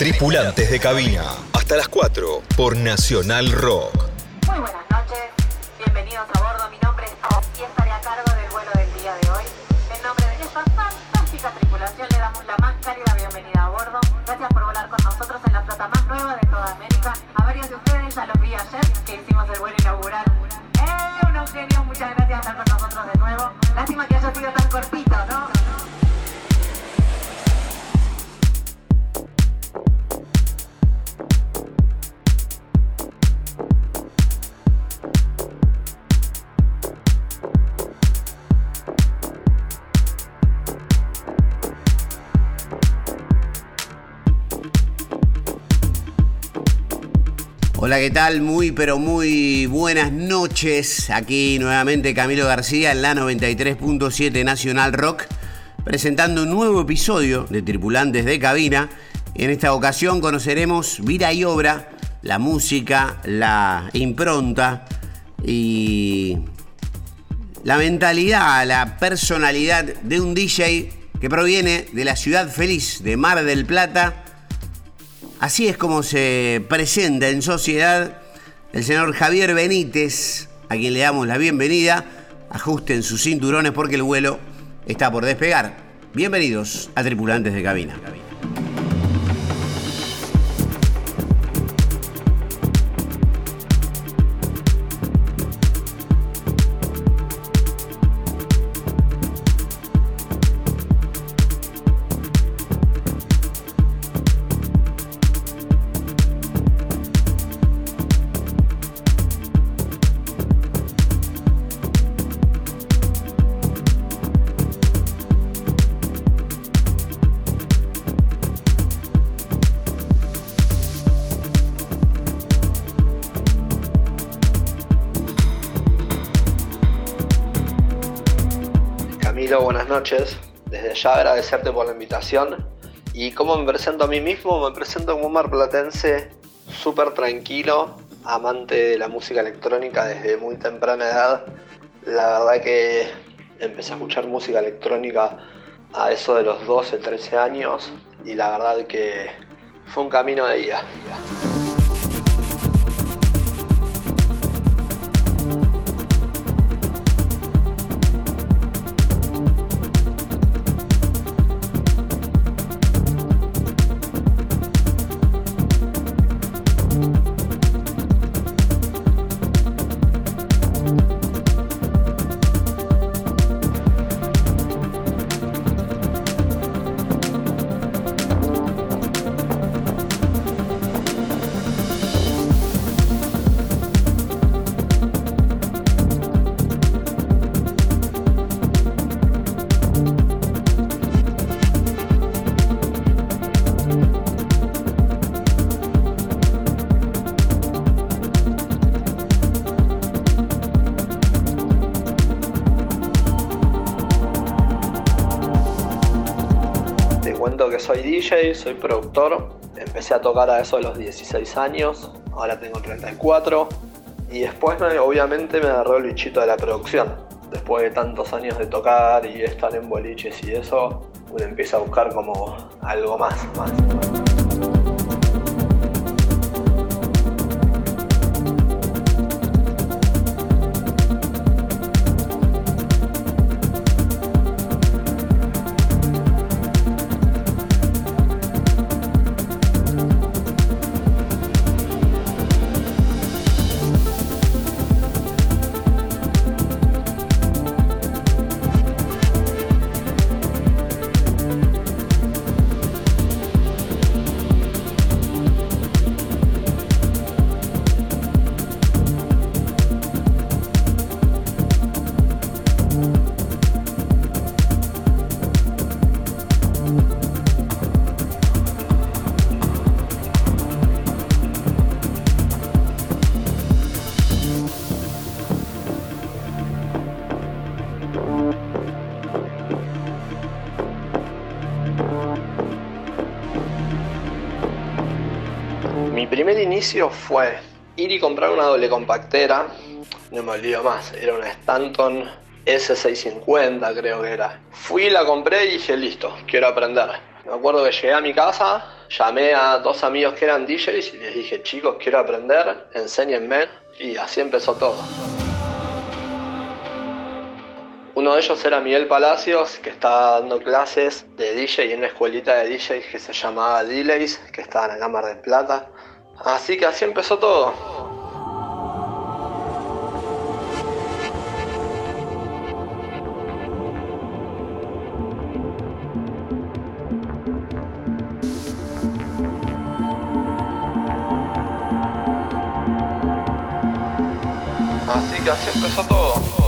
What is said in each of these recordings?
Tripulantes de cabina. Hasta las 4 por Nacional Rock. Muy buenas noches, bienvenidos a bordo. Mi nombre es Pau y estaré a cargo del vuelo del día de hoy. En nombre de esta fantástica tripulación le damos la más cálida bienvenida a bordo. Gracias por volar con nosotros en la flota más nueva de toda América. A varios de ustedes ya los vi ayer que hicimos el vuelo inaugural. ¡Eh! Unos genios, muchas gracias por estar con nosotros de nuevo. Lástima que haya sido tan cortito, ¿no? Hola, ¿qué tal? Muy, pero muy buenas noches. Aquí nuevamente Camilo García en la 93.7 Nacional Rock, presentando un nuevo episodio de Tripulantes de Cabina. En esta ocasión conoceremos vida y obra, la música, la impronta y la mentalidad, la personalidad de un DJ que proviene de la ciudad feliz de Mar del Plata Así es como se presenta en sociedad el señor Javier Benítez, a quien le damos la bienvenida. Ajusten sus cinturones porque el vuelo está por despegar. Bienvenidos a Tripulantes de Cabina. Noches. Desde ya agradecerte por la invitación. ¿Y cómo me presento a mí mismo? Me presento como un marplatense súper tranquilo, amante de la música electrónica desde muy temprana edad. La verdad que empecé a escuchar música electrónica a eso de los 12, 13 años y la verdad que fue un camino de ida. Soy productor. Empecé a tocar a eso de los 16 años, ahora tengo 34. Y después, me- obviamente, me agarró el bichito de la producción. Después de tantos años de tocar y estar en boliches y eso, uno empieza a buscar como algo más. Fue ir y comprar una doble compactera. No me olvido más, era una Stanton S650 creo que era. Fui, la compré y dije, listo, quiero aprender. Me acuerdo que llegué a mi casa, llamé a dos amigos que eran DJs y les dije, chicos, quiero aprender, enséñenme. Y así empezó todo. Uno de ellos era Miguel Palacios, que estaba dando clases de DJ en una escuelita de DJs que se llamaba Delays, que estaba en la Cámara de Plata. Así que así empezó todo. Así que así empezó todo.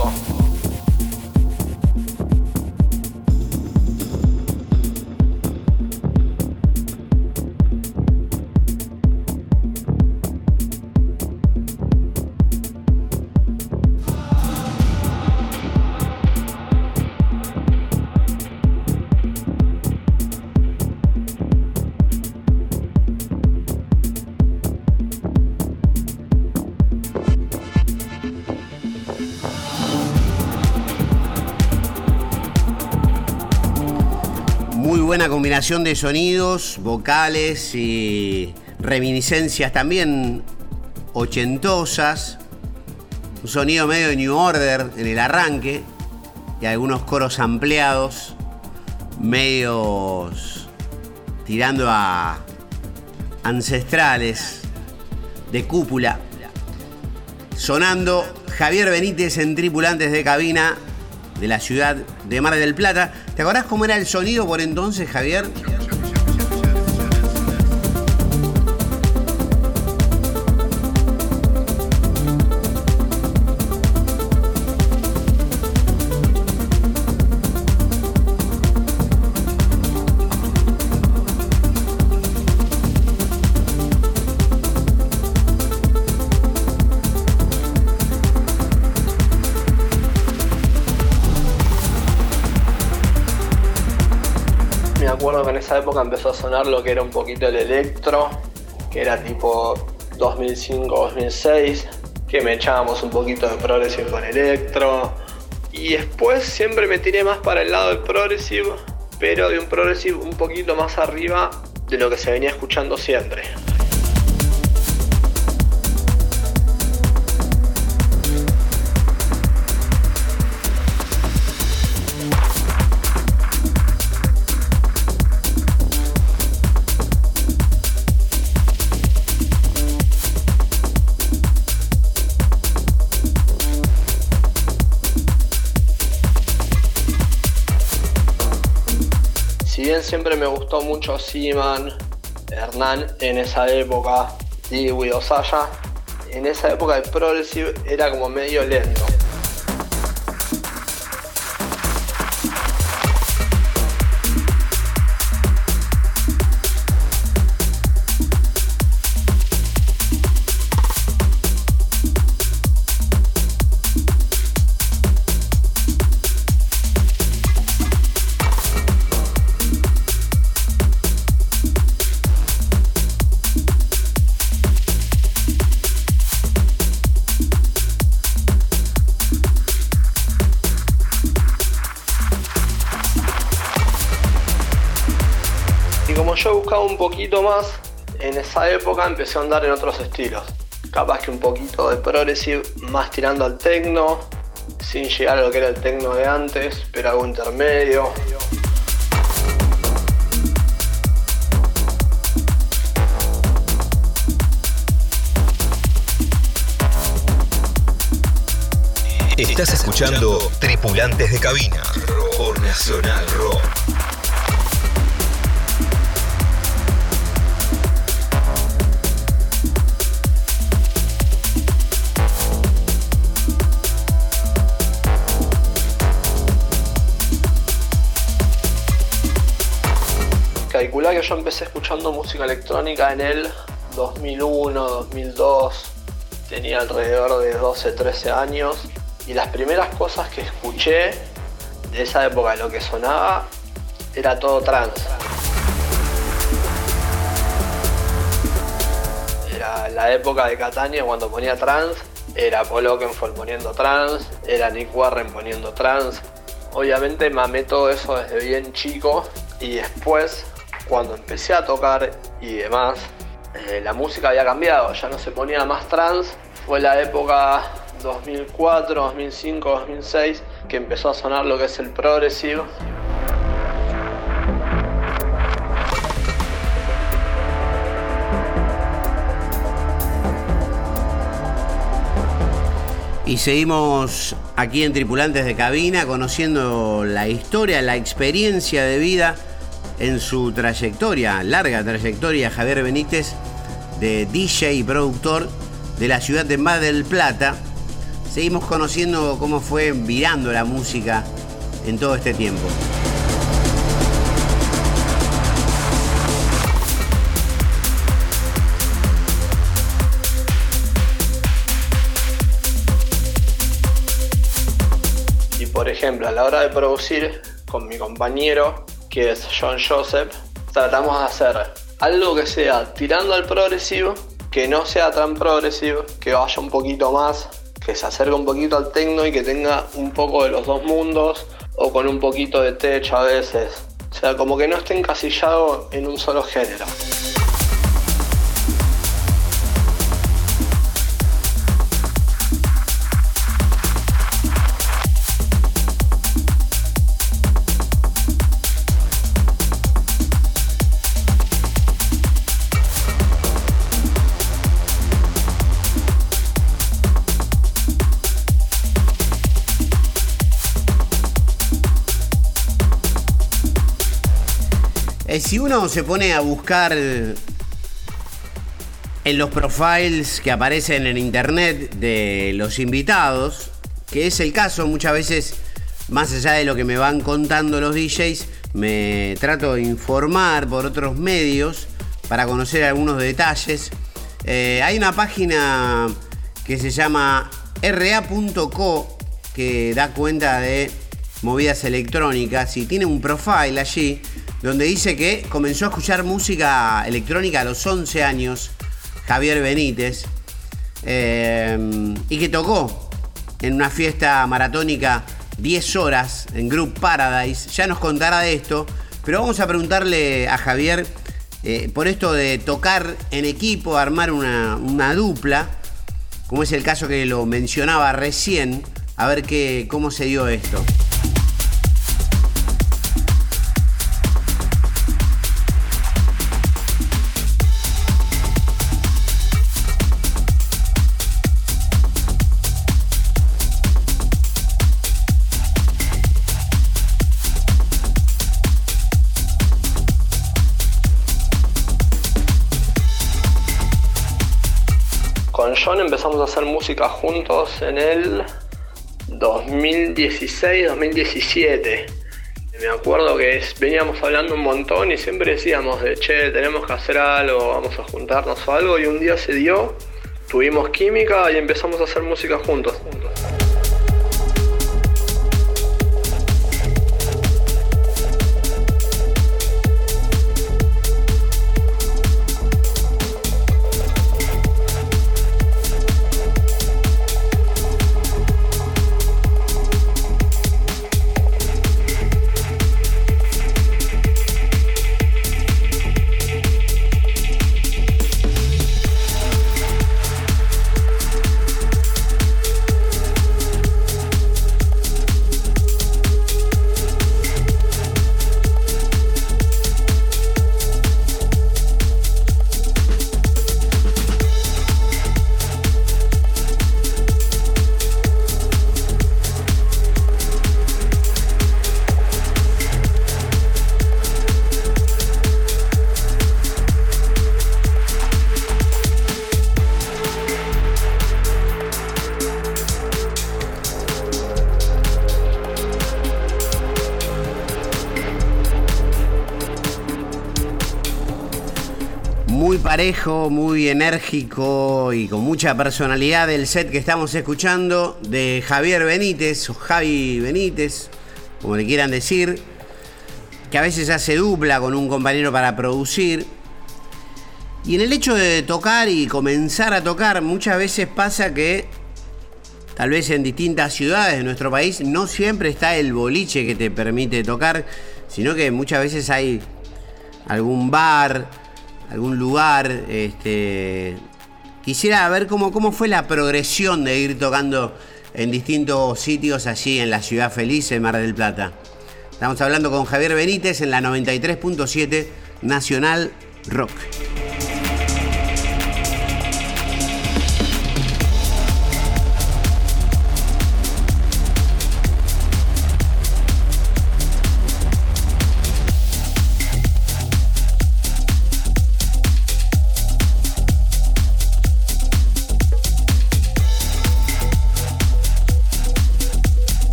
Combinación de sonidos, vocales y reminiscencias también ochentosas. Un sonido medio de New Order en el arranque y algunos coros ampliados, medios tirando a ancestrales de cúpula. Sonando Javier Benítez en Tripulantes de Cabina de la ciudad de Mar del Plata. ¿Te acordás cómo era el sonido por entonces, Javier? Sonar lo que era un poquito el electro, que era tipo 2005-2006, que me echábamos un poquito de progressive con electro. Y después siempre me tiré más para el lado del progressive, pero de un progressive un poquito más arriba de lo que se venía escuchando siempre. Siempre me gustó mucho Seaman, Hernán en esa época, Dewey Osaya, en esa época el progressive era como medio lento. Poquito más, en esa época empecé a andar en otros estilos. Capaz que un poquito de progressive, más tirando al techno, sin llegar a lo que era el techno de antes, pero algo intermedio. Estás escuchando Tripulantes de Cabina Nacional Rock. Que yo empecé escuchando música electrónica en el 2001, 2002. Tenía alrededor de 12, 13 años. Y las primeras cosas que escuché de esa época, lo que sonaba, era todo trance. Era la época de Catania cuando ponía trance. Era Paul Oakenfold poniendo trance. Era Nick Warren poniendo trance. Obviamente mamé todo eso desde bien chico. Y después cuando empecé a tocar y demás, eh, la música había cambiado, ya no se ponía más trans. Fue la época 2004, 2005, 2006 que empezó a sonar lo que es el progresivo. Y seguimos aquí en Tripulantes de Cabina conociendo la historia, la experiencia de vida en su trayectoria, larga trayectoria, Javier Benítez, de DJ y productor de la ciudad de Mar del Plata. Seguimos conociendo cómo fue virando la música en todo este tiempo. por ejemplo, a la hora de producir con mi compañero, que es John Joseph, tratamos de hacer algo que sea tirando al progresivo, que no sea tan progresivo, que vaya un poquito más, que se acerque un poquito al techno y que tenga un poco de los dos mundos, o con un poquito de techo a veces. O sea, como que no esté encasillado en un solo género. Si uno se pone a buscar en los profiles que aparecen en internet de los invitados, que es el caso muchas veces, más allá de lo que me van contando los DJs, me trato de informar por otros medios para conocer algunos detalles. Eh, hay una página que se llama ra.co que da cuenta de movidas electrónicas y tiene un profile allí donde dice que comenzó a escuchar música electrónica a los 11 años, Javier Benítez, eh, y que tocó en una fiesta maratónica 10 horas en Group Paradise. Ya nos contará de esto, pero vamos a preguntarle a Javier eh, por esto de tocar en equipo, armar una, una, dupla, como es el caso que lo mencionaba recién, a ver qué, cómo se dio esto. John empezamos a hacer música juntos en el 2016-2017. Me acuerdo que veníamos hablando un montón y siempre decíamos de che, tenemos que hacer algo, vamos a juntarnos o algo y un día se dio, tuvimos química y empezamos a hacer música juntos. Muy enérgico y con mucha personalidad el set que estamos escuchando de Javier Benítez, o Javi Benítez, como le quieran decir, que a veces hace dupla con un compañero para producir. Y en el hecho de tocar y comenzar a tocar, muchas veces pasa que tal vez en distintas ciudades de nuestro país no siempre está el boliche que te permite tocar, sino que muchas veces hay algún bar, algún lugar. Este, quisiera ver cómo, cómo fue la progresión de ir tocando en distintos sitios allí en la ciudad feliz, en Mar del Plata. Estamos hablando con Javier Benítez en la 93.7 Nacional Rock.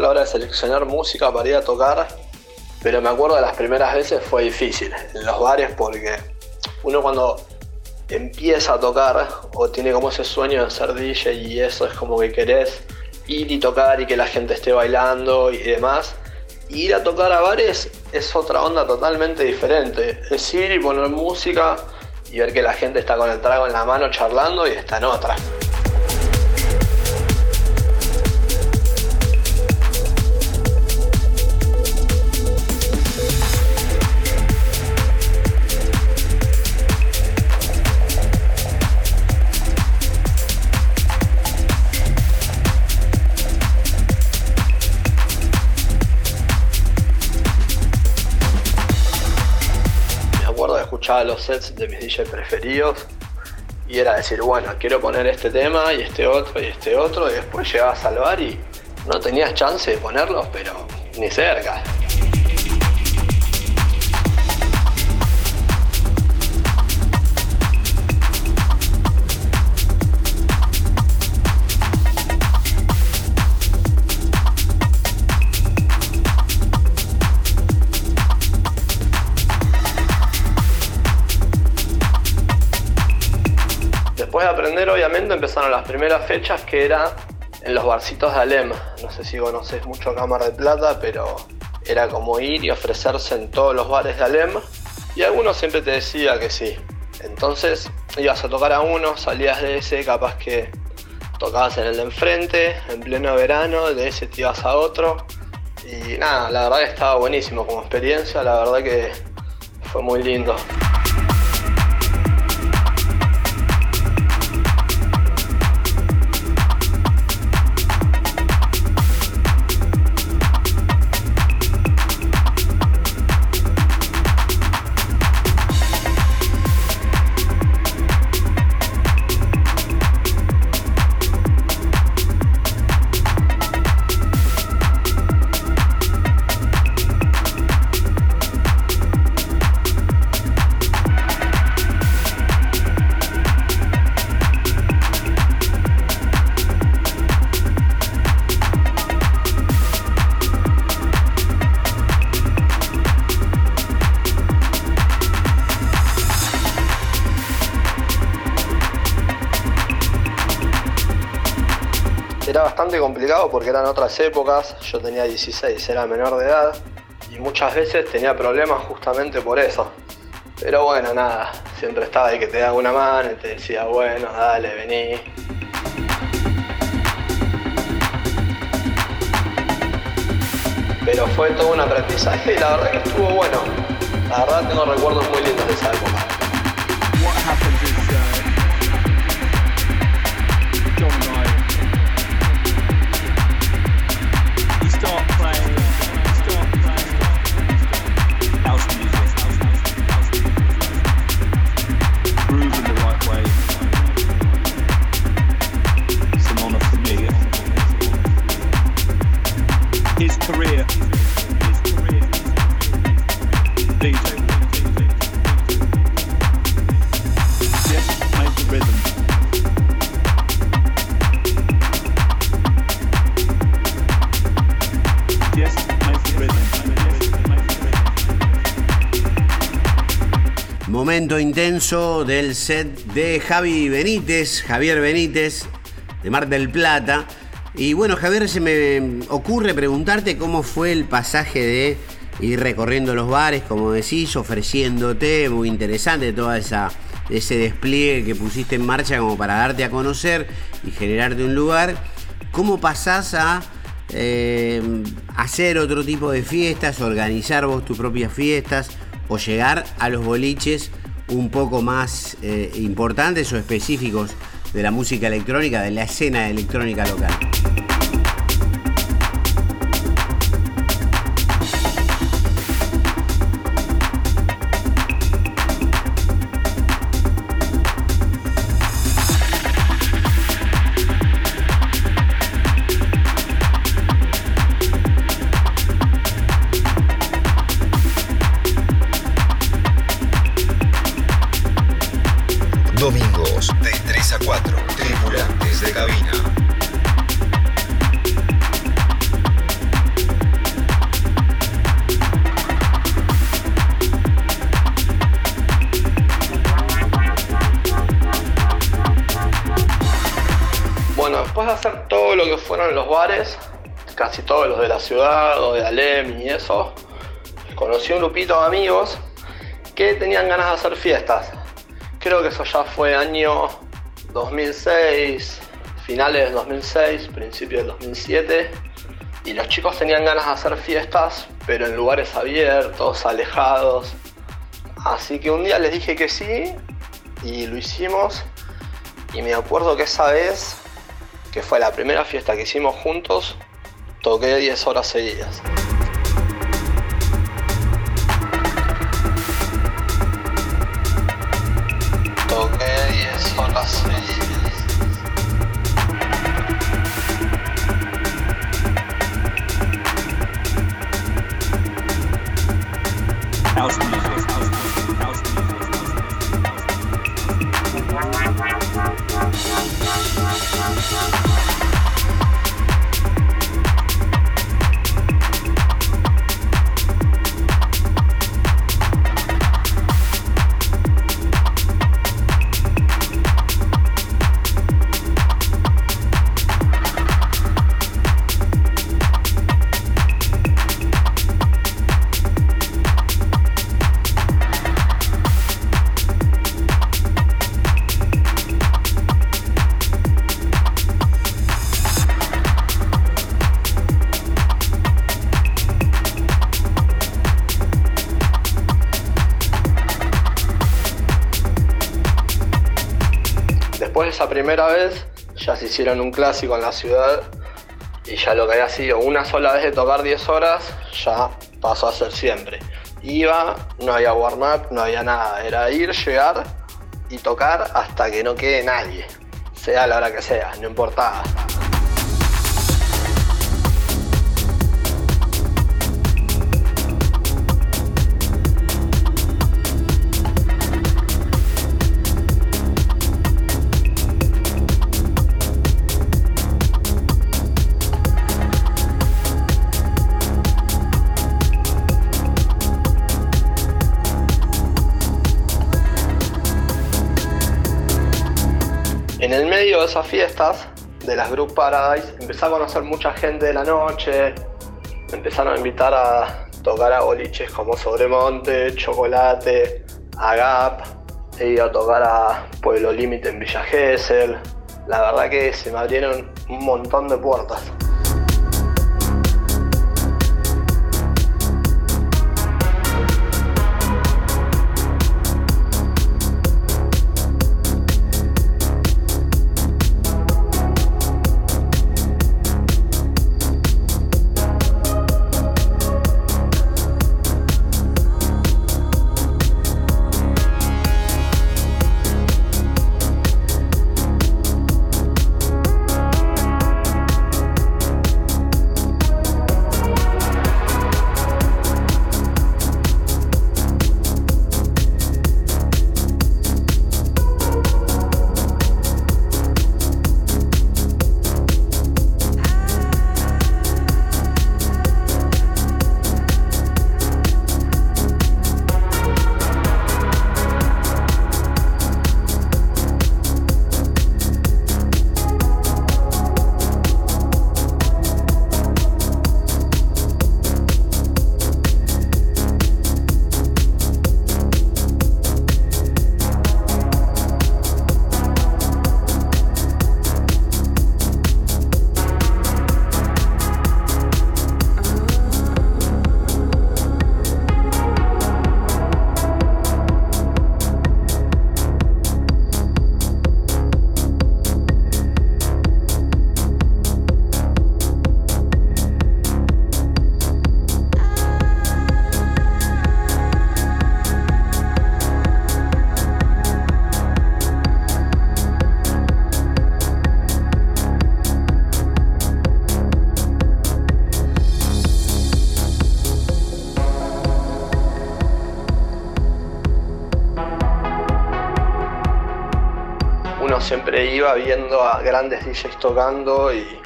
A la hora de seleccionar música para ir a tocar, pero me acuerdo de las primeras veces fue difícil en los bares porque uno cuando empieza a tocar o tiene como ese sueño de ser DJ y eso es como que querés ir y tocar y que la gente esté bailando y demás. ir a tocar a bares es otra onda totalmente diferente. Es ir y poner música y ver que la gente está con el trago en la mano charlando y está en otra. Sets de mis DJ preferidos y era decir, bueno, quiero poner este tema y este otro y este otro, y después llegaba a salvar y no tenías chance de ponerlos, pero ni cerca. Empezaron las primeras fechas que era en los barcitos de Alem. No sé si conoces mucho Cámara de Plata, pero era como ir y ofrecerse en todos los bares de Alem. Y algunos siempre te decía que sí. Entonces ibas a tocar a uno, salías de ese, capaz que tocabas en el de enfrente, en pleno verano, de ese te ibas a otro. Y nada, la verdad que estaba buenísimo como experiencia, la verdad que fue muy lindo. Porque eran otras épocas, yo tenía 16, era menor de edad y muchas veces tenía problemas justamente por eso. Pero bueno, nada, siempre estaba ahí que te daba una mano y te decía, bueno, dale, vení. Pero fue todo un aprendizaje y la verdad que estuvo bueno. La verdad tengo recuerdos muy lindos de esa época. Momento intenso del set de Javi Benítez, Javier Benítez, de Mar del Plata. Y bueno, Javier, se me ocurre preguntarte cómo fue el pasaje de ir recorriendo los bares, como decís, ofreciéndote, muy interesante toda esa ese despliegue que pusiste en marcha como para darte a conocer y generarte un lugar. ¿Cómo pasás a eh, hacer otro tipo de fiestas, organizar vos tus propias fiestas o llegar a los boliches un poco más eh, importantes o específicos de la música electrónica, de la escena electrónica local? De amigos que tenían ganas de hacer fiestas. Creo que eso ya fue año 2006, finales del 2006, principios del 2007. Y los chicos tenían ganas de hacer fiestas, pero en lugares abiertos, alejados. Así que un día les dije que sí y lo hicimos. Y me acuerdo que esa vez, que fue la primera fiesta que hicimos juntos, Toqué 10 horas seguidas. Primera vez ya se hicieron un clásico en la ciudad y ya lo que había sido una sola vez de tocar 10 horas ya pasó a ser siempre. Iba, no había warm-up, no había nada, era ir, llegar y tocar hasta que no quede nadie, sea la hora que sea, no importaba. De esas fiestas, de las Group Paradise, empecé a conocer mucha gente de la noche, me empezaron a invitar a tocar a boliches como Sobremonte, Chocolate, Agap, he ido a tocar a Pueblo Límite en Villa Gesell. La verdad que se me abrieron un montón de puertas. Viendo a grandes DJs tocando y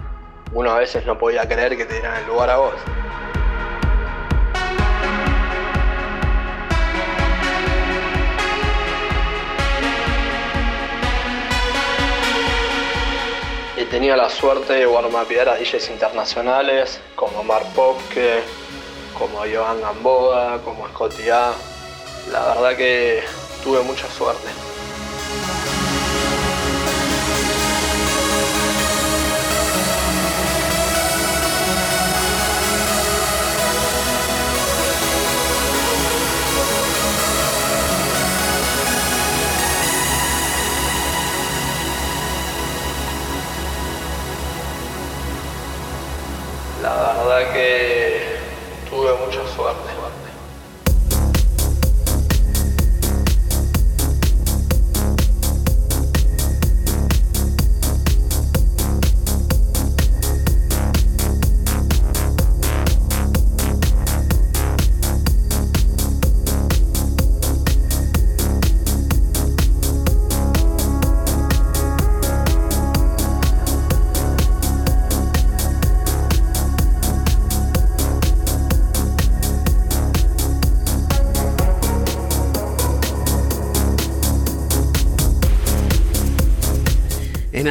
uno a veces no podía creer que te dieran el lugar a vos. He tenido la suerte de warmapear a DJs internacionales como Mark Popke, como Joan Gamboa, como Scotty A. La verdad que tuve mucha suerte.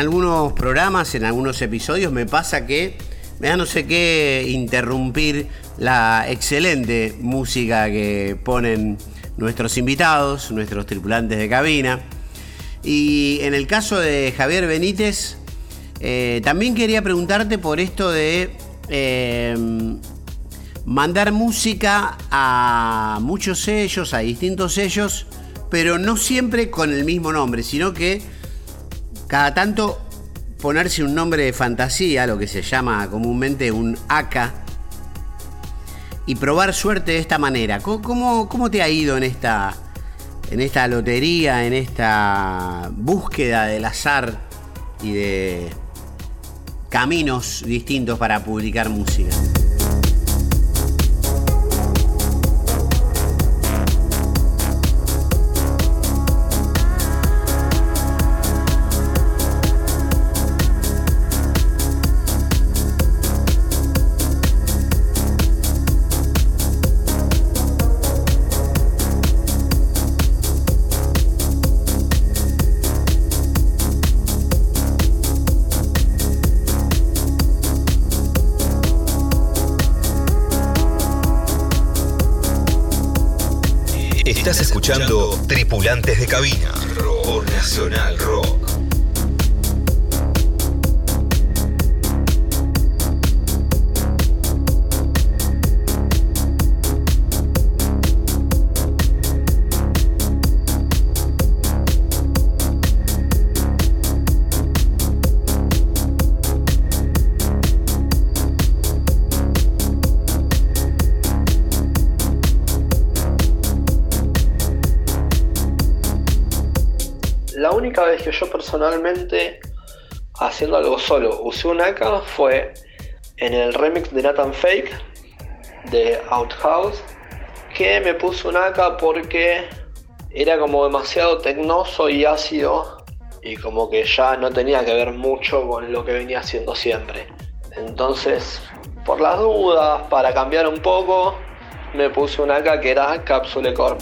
Algunos programas, en algunos episodios, me pasa que me da no sé qué interrumpir la excelente música que ponen nuestros invitados, nuestros tripulantes de cabina. Y en el caso de Javier Benítez, eh, también quería preguntarte por esto de eh, mandar música a muchos sellos, a distintos sellos, pero no siempre con el mismo nombre, sino que cada tanto ponerse un nombre de fantasía, lo que se llama comúnmente un AK, y probar suerte de esta manera. ¿Cómo, cómo te ha ido en esta, en esta lotería, en esta búsqueda del azar y de caminos distintos para publicar música? Escuchando Tripulantes de Cabina por Nacional Rock. Personalmente, haciendo algo solo, usé un AK fue en el remix de Nathan Fake de Outhouse, que me puse un AK porque era como demasiado tecnoso y ácido y como que ya no tenía que ver mucho con lo que venía haciendo siempre. Entonces, por las dudas, para cambiar un poco, me puse un AK que era Capsule Corp.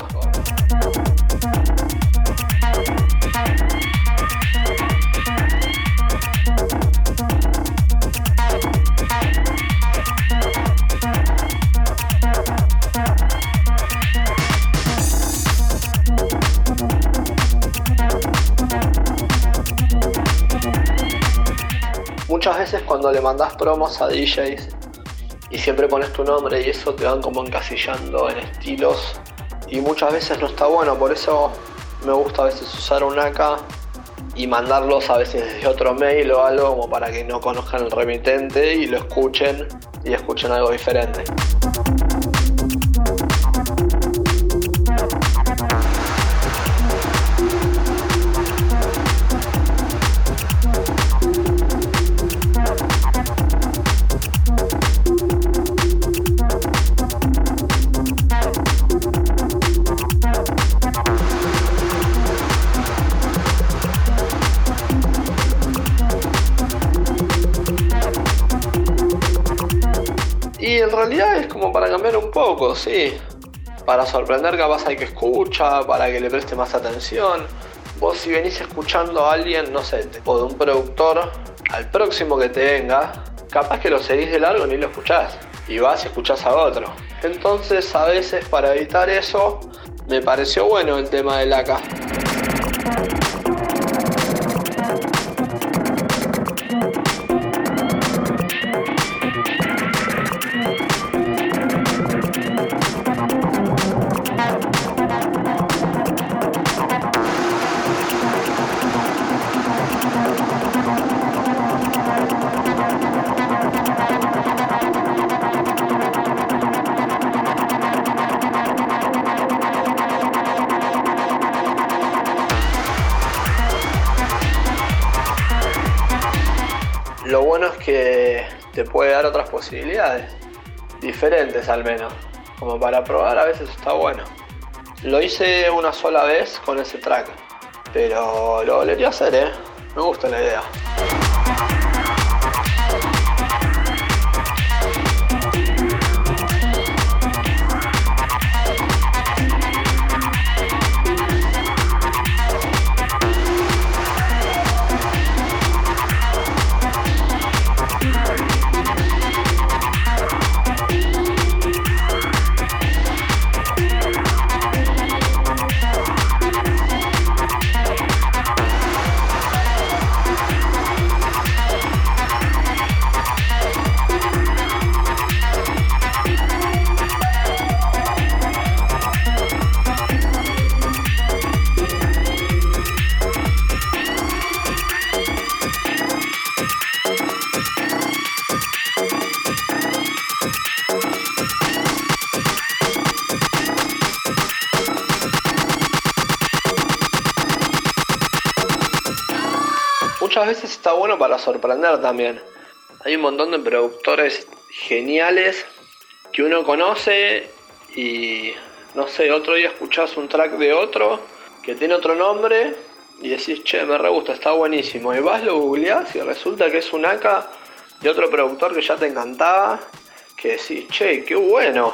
cuando le mandas promos a DJs y siempre pones tu nombre y eso te van como encasillando en estilos y muchas veces no está bueno, por eso me gusta a veces usar un AK y mandarlos a veces desde otro mail o algo como para que no conozcan el remitente y lo escuchen y escuchen algo diferente. Para cambiar un poco, sí. Para sorprender capaz hay que escuchar, para que le preste más atención. Vos si venís escuchando a alguien, no sé, o de un productor, al próximo que te venga, capaz que lo seguís de largo ni lo escuchás. Y vas y escuchás a otro. Entonces a veces para evitar eso, me pareció bueno el tema del AK. Diferentes al menos, como para probar a veces está bueno. Lo hice una sola vez con ese track, pero lo volvería a hacer, ¿eh? Me gusta la idea. También. Hay un montón de productores geniales que uno conoce y no sé, otro día escuchás un track de otro que tiene otro nombre y decís, che, me re gusta, está buenísimo. Y vas, lo googleás y resulta que es un AK de otro productor que ya te encantaba, que decís, che, qué bueno.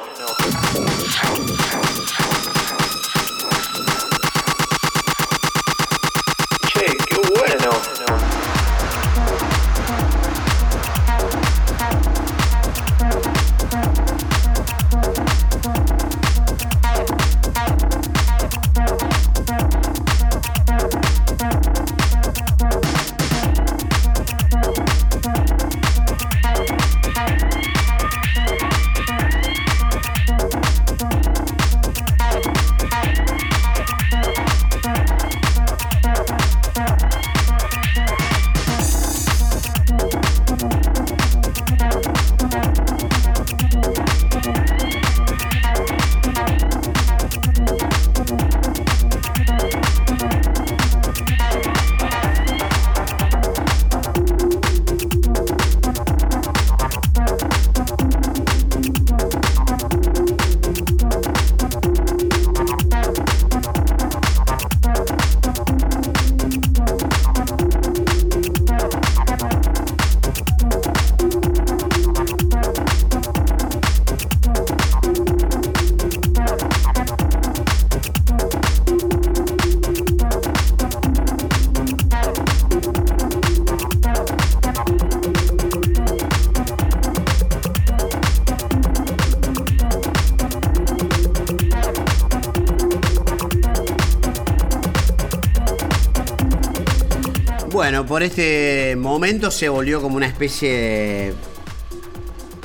Por este momento se volvió como una especie de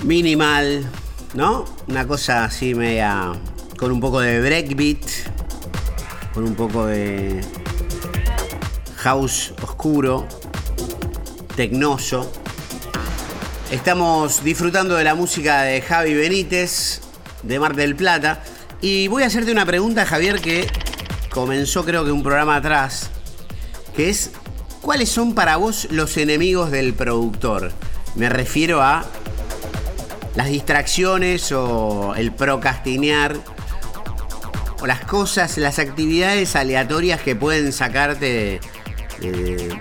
minimal, ¿no? Una cosa así media con un poco de breakbeat, con un poco de house oscuro, tecnoso. Estamos disfrutando de la música de Javi Benítez, de Mar del Plata. Y voy a hacerte una pregunta, Javier, que comenzó creo que un programa atrás, ¿cuáles son para vos los enemigos del productor? Me refiero a las distracciones o el procrastinear o las cosas, las actividades aleatorias que pueden sacarte de, de-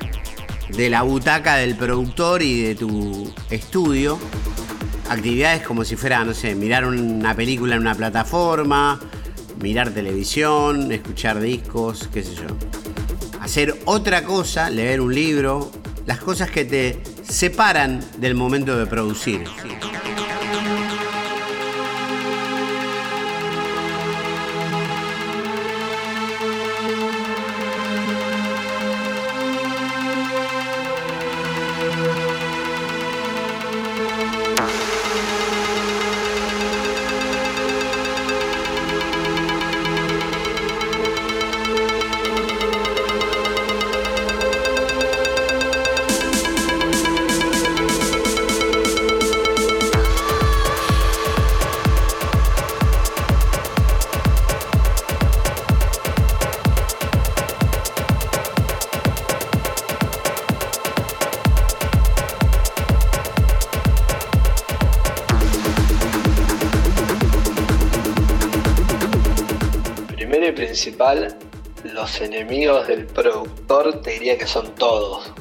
de la butaca del productor y de tu estudio actividades como si fuera, no sé, mirar una película en una plataforma, mirar televisión, escuchar discos, qué sé yo. Hacer otra cosa, leer un libro, las cosas que te separan del momento de producir. Los enemigos del productor te diría que son todos.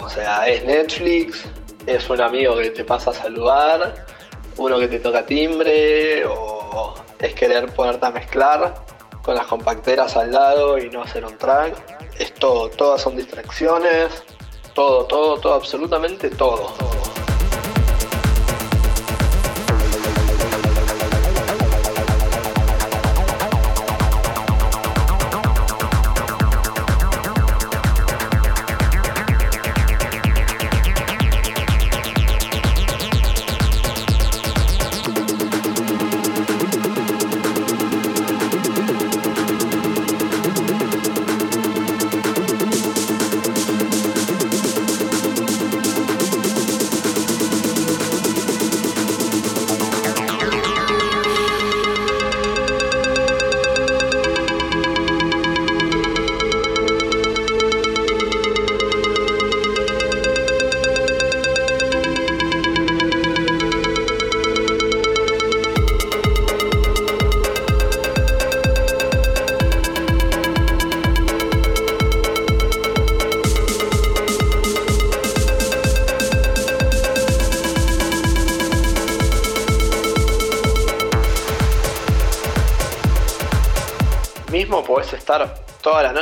O sea, es Netflix, es un amigo que te pasa a saludar, uno que te toca timbre, o es querer ponerte a mezclar con las compacteras al lado y no hacer un track. Es todo, todas son distracciones, todo, todo, todo, absolutamente todo.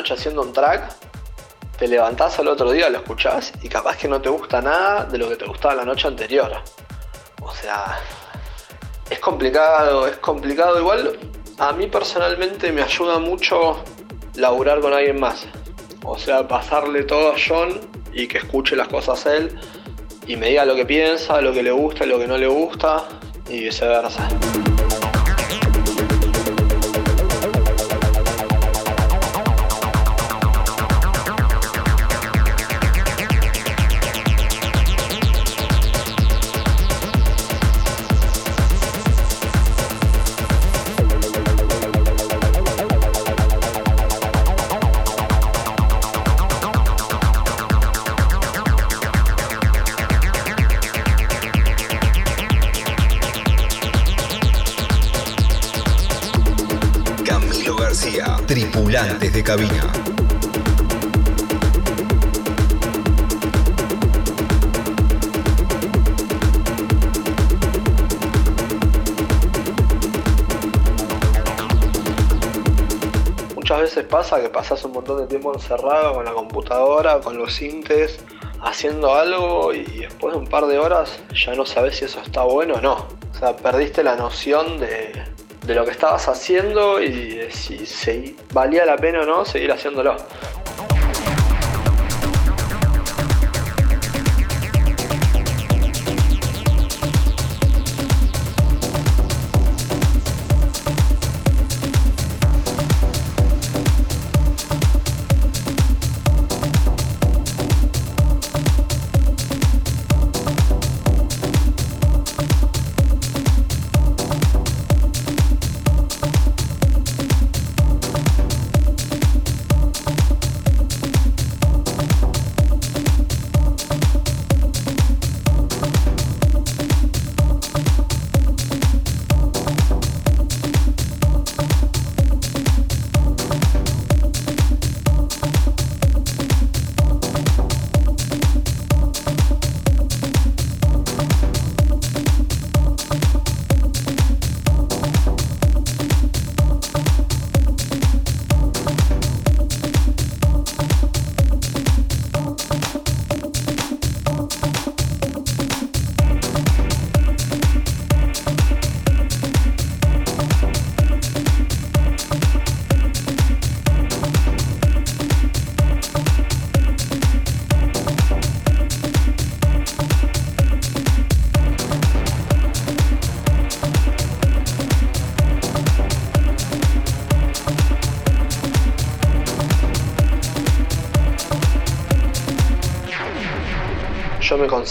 Noche haciendo un track, te levantás al otro día, lo escuchás y capaz que no te gusta nada de lo que te gustaba la noche anterior. O sea, es complicado, es complicado. Igual a mí personalmente me ayuda mucho laburar con alguien más. O sea, pasarle todo a John y que escuche las cosas él y me diga lo que piensa, lo que le gusta, lo que no le gusta y viceversa. Cabina. Muchas veces pasa que pasas un montón de tiempo encerrado con la computadora, con los sintes, haciendo algo y después de un par de horas ya no sabes si eso está bueno o no. O sea, perdiste la noción de, de lo que estabas haciendo y de si, valía la pena o no seguir haciéndolo.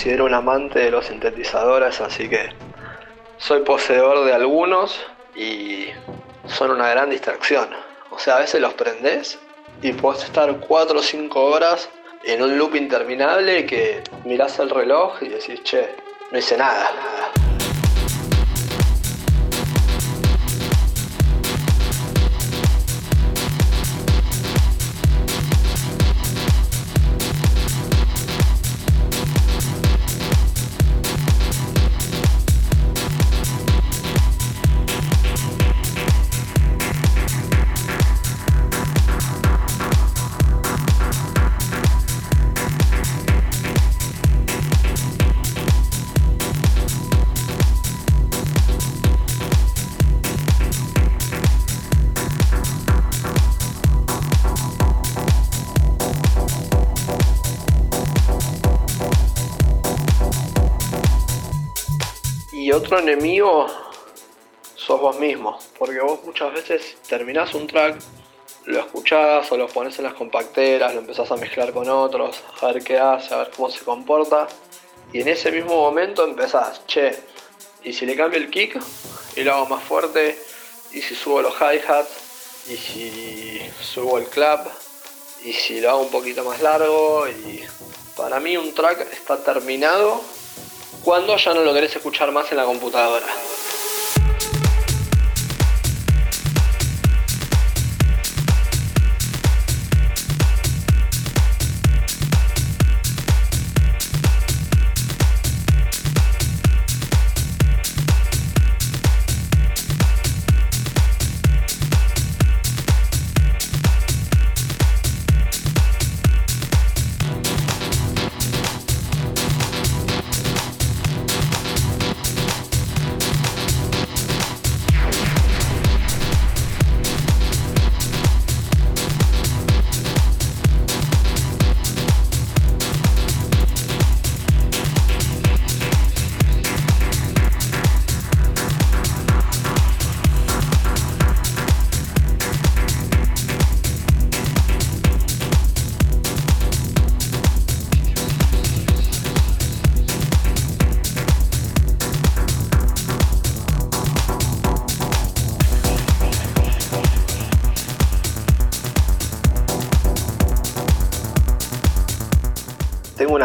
Considero un amante de los sintetizadores, así que soy poseedor de algunos y son una gran distracción. O sea, a veces los prendes y puedes estar 4 o 5 horas en un loop interminable que mirás el reloj y decís, che, no hice nada. Enemigo sos vos mismo, porque vos muchas veces terminás un track, lo escuchás o lo pones en las compacteras, lo empezás a mezclar con otros, a ver qué hace, a ver cómo se comporta, y en ese mismo momento empezás, che, y si le cambio el kick y lo hago más fuerte, y si subo los hi-hats, y si subo el clap, y si lo hago un poquito más largo, y para mí un track está terminado cuando ya no lo querés escuchar más en la computadora.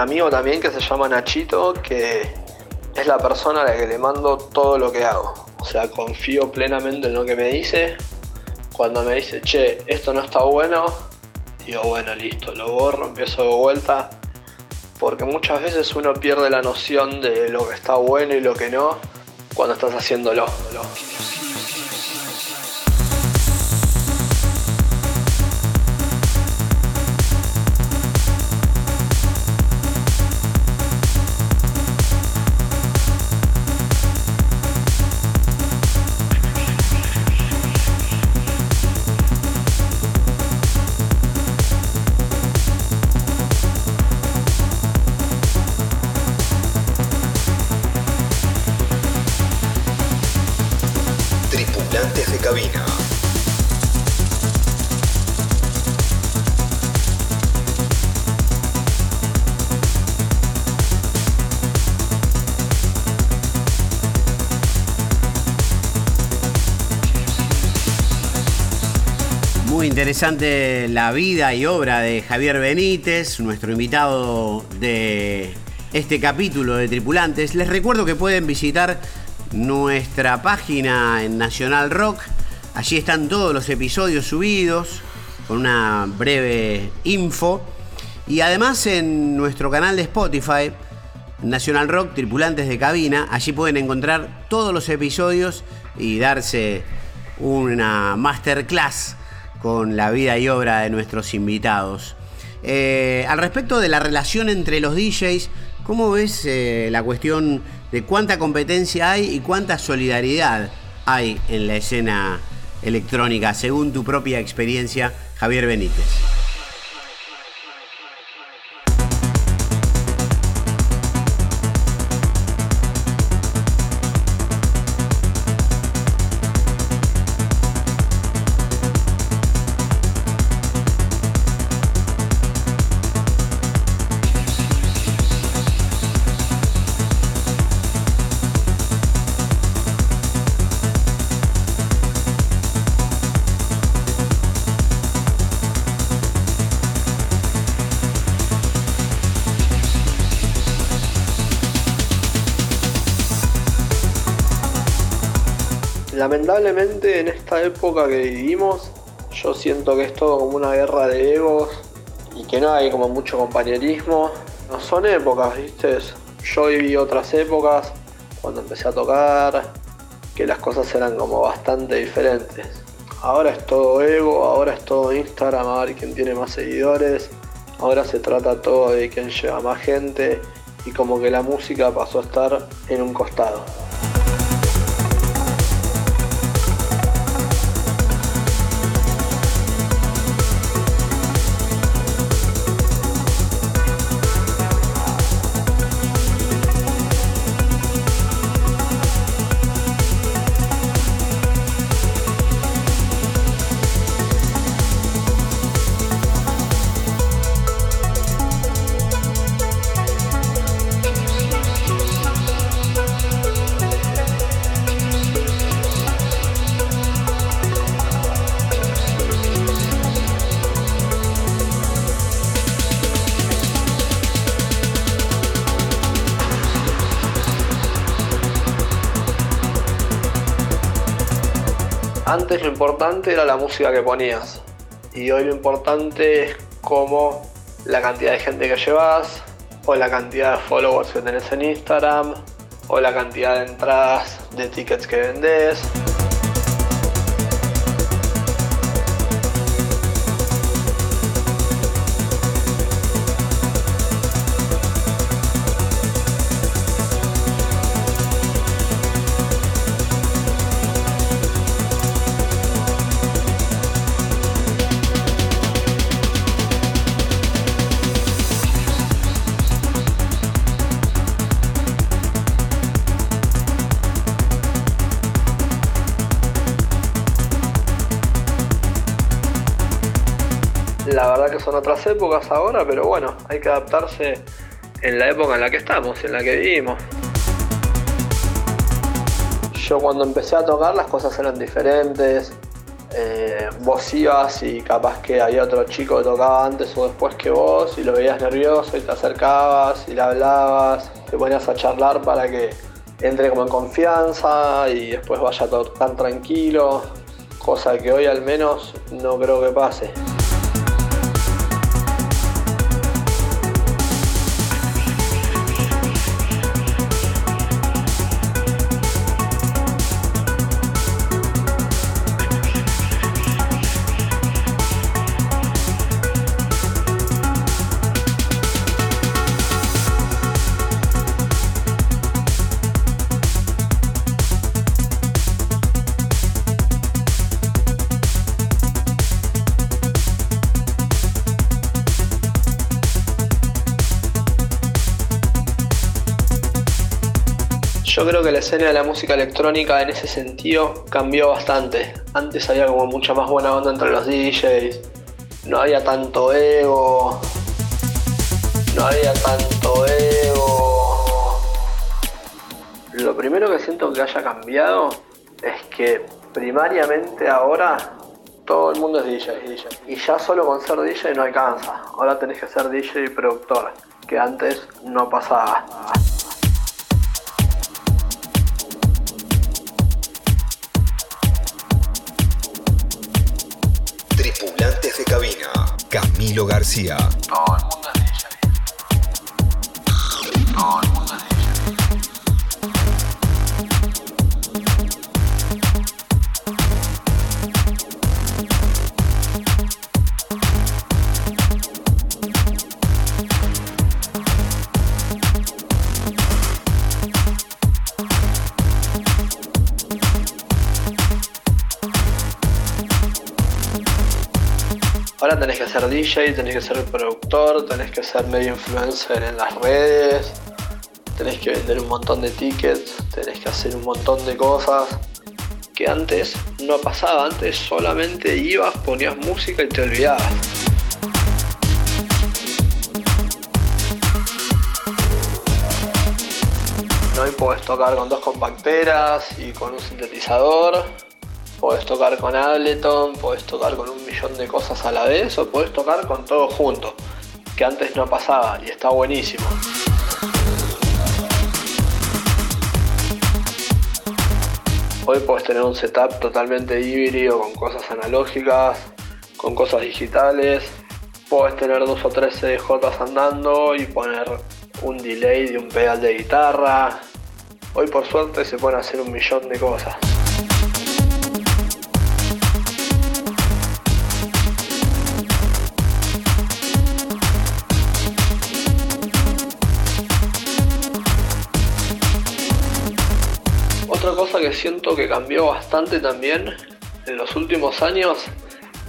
Amigo también que se llama Nachito, que es la persona a la que le mando todo lo que hago. O sea, confío plenamente en lo que me dice. Cuando me dice, che, esto no está bueno, digo, bueno, listo, lo borro, empiezo de vuelta. Porque muchas veces uno pierde la noción de lo que está bueno y lo que no cuando estás haciéndolo. Interesante la vida y obra de Javier Benítez, nuestro invitado de este capítulo de Tripulantes. Les recuerdo que pueden visitar nuestra página en Nacional Rock. Allí están todos los episodios subidos con una breve info. Y además en nuestro canal de Spotify, Nacional Rock, Tripulantes de Cabina, allí pueden encontrar todos los episodios y darse una masterclass con la vida y obra de nuestros invitados. Eh, al respecto de la relación entre los DJs, ¿cómo ves eh, la cuestión de cuánta competencia hay y cuánta solidaridad hay en la escena electrónica, según tu propia experiencia, Javier Benítez? Lamentablemente en esta época que vivimos, yo siento que es todo como una guerra de egos y que no hay como mucho compañerismo. No son épocas, ¿viste? Yo viví otras épocas cuando empecé a tocar, que las cosas eran como bastante diferentes. Ahora es todo ego, ahora es todo Instagram, a ver quién tiene más seguidores. Ahora se trata todo de quién lleva más gente y como que la música pasó a estar en un costado. Importante era la música que ponías. Y hoy lo importante es como la cantidad de gente que llevas, o la cantidad de followers que tenés en Instagram, o la cantidad de entradas de tickets que vendés. Épocas ahora, pero bueno, hay que adaptarse en la época en la que estamos, en la que vivimos. Yo cuando empecé a tocar las cosas eran diferentes. Eh, vos ibas y capaz que había otro chico que tocaba antes o después que vos y lo veías nervioso y te acercabas y le hablabas, te ponías a charlar para que entre como en confianza y después vaya todo tan tranquilo, cosa que hoy al menos no creo que pase. Yo creo que la escena de la música electrónica en ese sentido cambió bastante. Antes había como mucha más buena onda entre los DJs, no había tanto ego, no había tanto ego. Lo primero que siento que haya cambiado es que primariamente ahora todo el mundo es DJ, DJ. Y ya solo con ser DJ no alcanza. Ahora tenés que ser DJ y productor, que antes no pasaba. Camilo García. Todo el mundo es DJ. Todo el mundo DJ, tenés que ser productor, tenés que ser medio influencer en las redes, tenés que vender un montón de tickets, tenés que hacer un montón de cosas que antes no pasaba, antes solamente ibas, ponías música y te olvidabas. No hoy podés tocar con dos compacteras y con un sintetizador, podés tocar con Ableton, podés tocar con un de cosas a la vez o podés tocar con todo junto, que antes no pasaba y está buenísimo. Hoy puedes tener un setup totalmente híbrido con cosas analógicas, con cosas digitales. Puedes tener dos o tres CDJs andando y poner un delay de un pedal de guitarra. Hoy por suerte se pueden hacer un millón de cosas. Que siento que cambió bastante también en los últimos años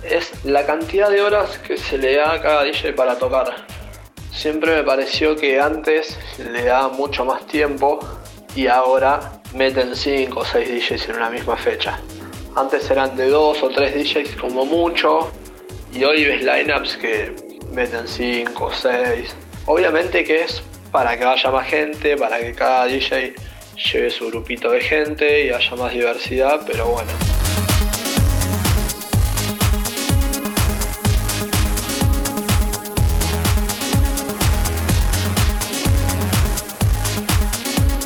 es la cantidad de horas que se le da a cada DJ para tocar. Siempre me pareció que antes le daba mucho más tiempo y ahora meten 5 o 6 DJs en una misma fecha. Antes eran de 2 o 3 DJs como mucho y hoy ves lineups que meten 5 o 6. Obviamente que es para que vaya más gente, para que cada DJ lleve su grupito de gente y haya más diversidad, pero bueno.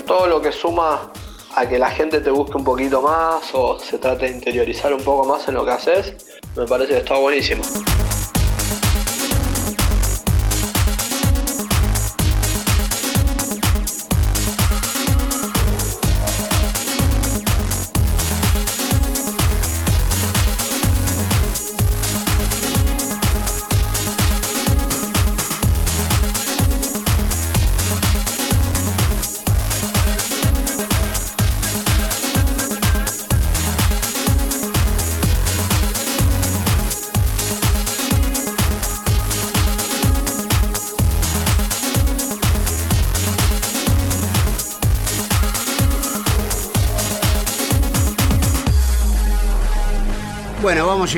Todo lo que suma a que la gente te busque un poquito más o se trate de interiorizar un poco más en lo que haces, me parece que está buenísimo.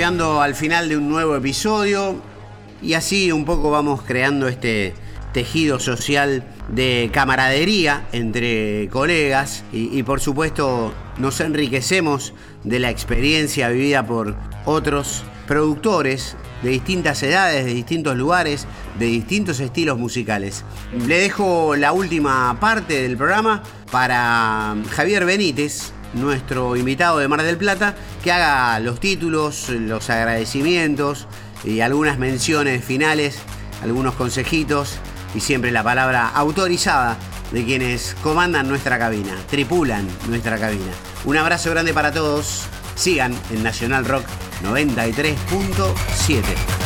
Al final de un nuevo episodio y así un poco vamos creando este tejido social de camaradería entre colegas y, por supuesto nos enriquecemos de la experiencia vivida por otros productores de distintas edades, de distintos lugares, de distintos estilos musicales. Le dejo la última parte del programa para Javier Benítez, nuestro invitado de Mar del Plata, que haga los títulos, los agradecimientos y algunas menciones finales, algunos consejitos y siempre la palabra autorizada de quienes comandan nuestra cabina, tripulan nuestra cabina. Un abrazo grande para todos. Sigan en Nacional Rock 93.7.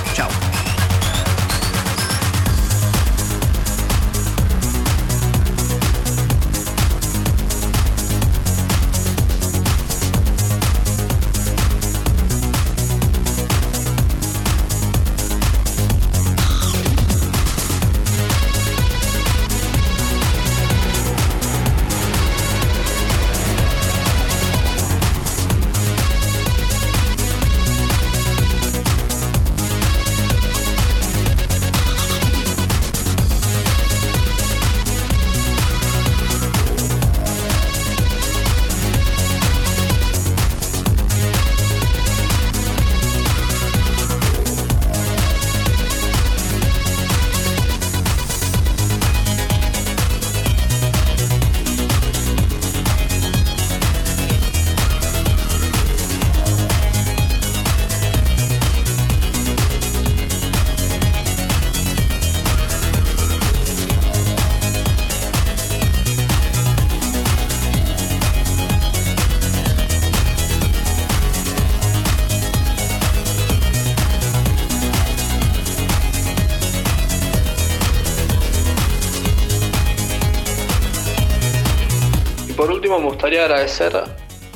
agradecer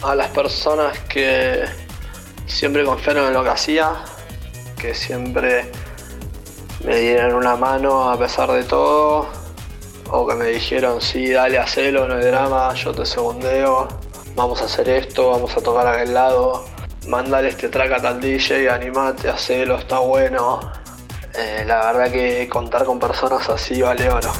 a las personas que siempre confiaron en lo que hacía, que siempre me dieron una mano a pesar de todo, o que me dijeron, sí, dale, hacelo, no hay drama, yo te segundeo, vamos a hacer esto, vamos a tocar aquel lado, mandale este track a tal DJ, animate, hacelo, está bueno. Eh, la verdad que contar con personas así vale oro.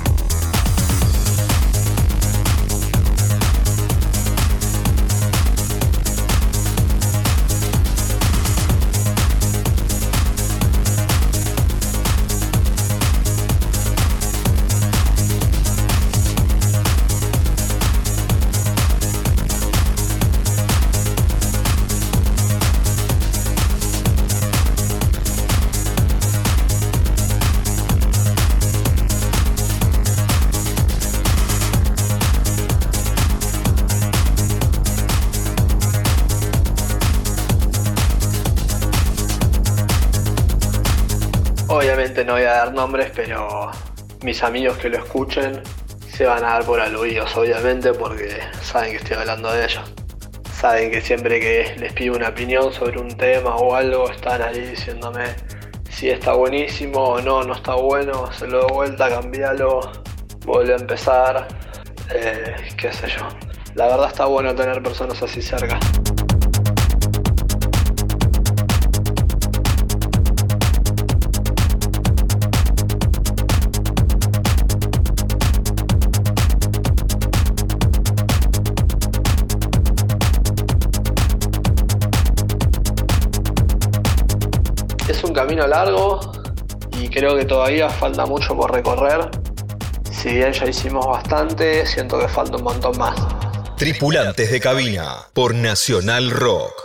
Nombres, pero mis amigos que lo escuchen se van a dar por aludidos, obviamente, porque saben que estoy hablando de ellos. Saben que siempre que les pido una opinión sobre un tema o algo, están ahí diciéndome si está buenísimo o no, no está bueno, se lo de vuelta, cambialo, vuelve a empezar, eh, qué sé yo. La verdad está bueno tener personas así cerca. Largo y creo que todavía falta mucho por recorrer. Si bien ya hicimos bastante, siento que falta un montón más. Tripulantes de cabina por Nacional Rock.